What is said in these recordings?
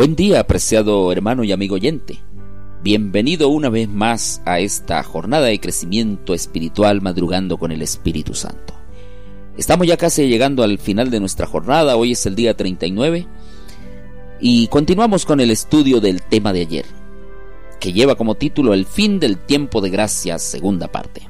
Buen día, apreciado hermano y amigo oyente. Bienvenido una vez más a esta jornada de crecimiento espiritual madrugando con el Espíritu Santo. Estamos ya casi llegando al final de nuestra jornada, hoy es el día 39 y continuamos con el estudio del tema de ayer, que lleva como título El fin del tiempo de gracia, segunda parte.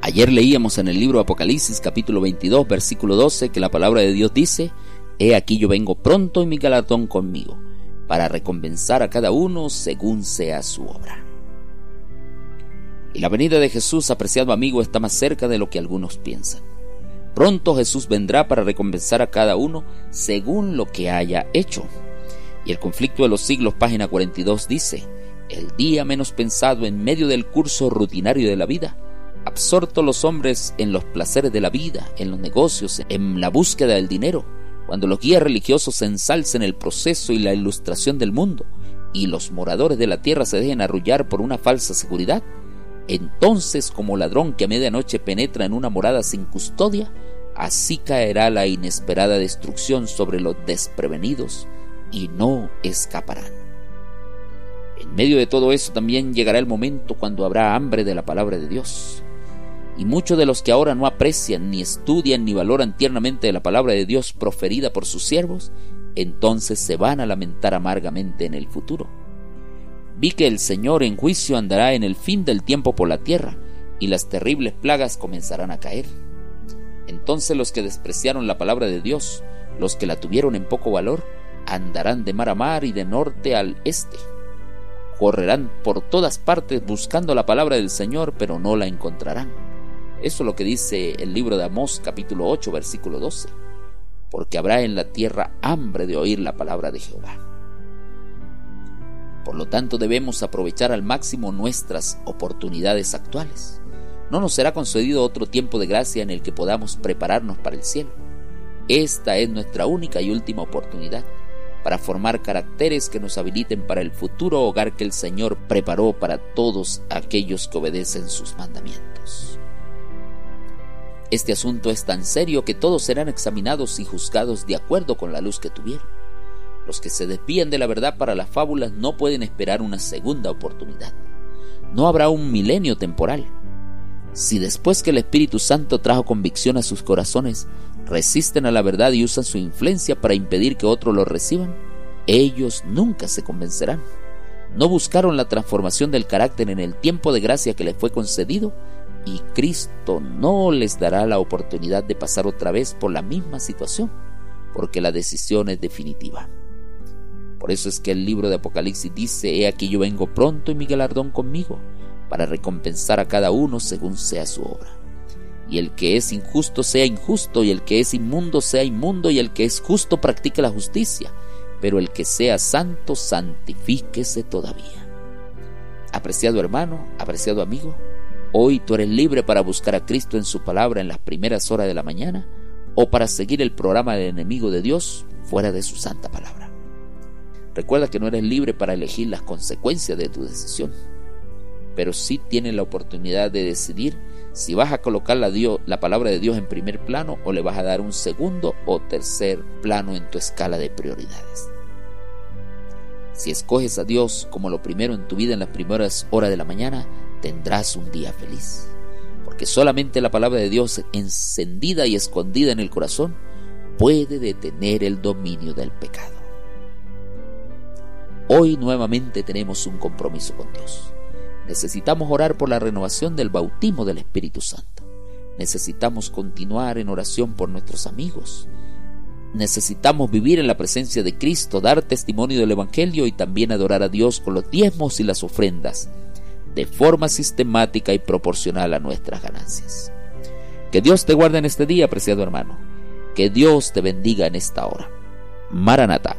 Ayer leíamos en el libro Apocalipsis capítulo 22 versículo 12 que la palabra de Dios dice, He aquí yo vengo pronto y mi galardón conmigo, para recompensar a cada uno según sea su obra. Y la venida de Jesús, apreciado amigo, está más cerca de lo que algunos piensan. Pronto Jesús vendrá para recompensar a cada uno según lo que haya hecho. Y el conflicto de los siglos, página 42, dice, el día menos pensado en medio del curso rutinario de la vida, absortos los hombres en los placeres de la vida, en los negocios, en la búsqueda del dinero, cuando los guías religiosos ensalcen el proceso y la ilustración del mundo y los moradores de la tierra se dejen arrullar por una falsa seguridad, entonces como ladrón que a medianoche penetra en una morada sin custodia, así caerá la inesperada destrucción sobre los desprevenidos y no escaparán. En medio de todo eso también llegará el momento cuando habrá hambre de la palabra de Dios y muchos de los que ahora no aprecian, ni estudian, ni valoran tiernamente la palabra de Dios proferida por sus siervos, entonces se van a lamentar amargamente en el futuro. Vi que el Señor en juicio andará en el fin del tiempo por la tierra, y las terribles plagas comenzarán a caer. Entonces los que despreciaron la palabra de Dios, los que la tuvieron en poco valor, andarán de mar a mar y de norte al este. Correrán por todas partes buscando la palabra del Señor, pero no la encontrarán eso es lo que dice el libro de Amós capítulo 8 versículo 12. Porque habrá en la tierra hambre de oír la palabra de Jehová. Por lo tanto debemos aprovechar al máximo nuestras oportunidades actuales. No nos será concedido otro tiempo de gracia en el que podamos prepararnos para el cielo. Esta es nuestra única y última oportunidad para formar caracteres que nos habiliten para el futuro hogar que el Señor preparó para todos aquellos que obedecen sus mandamientos. Este asunto es tan serio que todos serán examinados y juzgados de acuerdo con la luz que tuvieron. Los que se desvían de la verdad para las fábulas no pueden esperar una segunda oportunidad. No habrá un milenio temporal. Si después que el Espíritu Santo trajo convicción a sus corazones, resisten a la verdad y usan su influencia para impedir que otros lo reciban, ellos nunca se convencerán. No buscaron la transformación del carácter en el tiempo de gracia que les fue concedido y Cristo no les dará la oportunidad de pasar otra vez por la misma situación, porque la decisión es definitiva. Por eso es que el libro de Apocalipsis dice, He aquí yo vengo pronto y mi galardón conmigo, para recompensar a cada uno según sea su obra. Y el que es injusto sea injusto, y el que es inmundo sea inmundo, y el que es justo practique la justicia, pero el que sea santo santifíquese todavía. Apreciado hermano, apreciado amigo, Hoy tú eres libre para buscar a Cristo en su palabra en las primeras horas de la mañana o para seguir el programa del enemigo de Dios fuera de su santa palabra. Recuerda que no eres libre para elegir las consecuencias de tu decisión, pero sí tienes la oportunidad de decidir si vas a colocar la, la palabra de Dios en primer plano o le vas a dar un segundo o tercer plano en tu escala de prioridades. Si escoges a Dios como lo primero en tu vida en las primeras horas de la mañana, tendrás un día feliz. Porque solamente la palabra de Dios encendida y escondida en el corazón puede detener el dominio del pecado. Hoy nuevamente tenemos un compromiso con Dios. Necesitamos orar por la renovación del bautismo del Espíritu Santo. Necesitamos continuar en oración por nuestros amigos. Necesitamos vivir en la presencia de Cristo, dar testimonio del Evangelio y también adorar a Dios con los diezmos y las ofrendas de forma sistemática y proporcional a nuestras ganancias. Que Dios te guarde en este día, apreciado hermano. Que Dios te bendiga en esta hora. Maranata.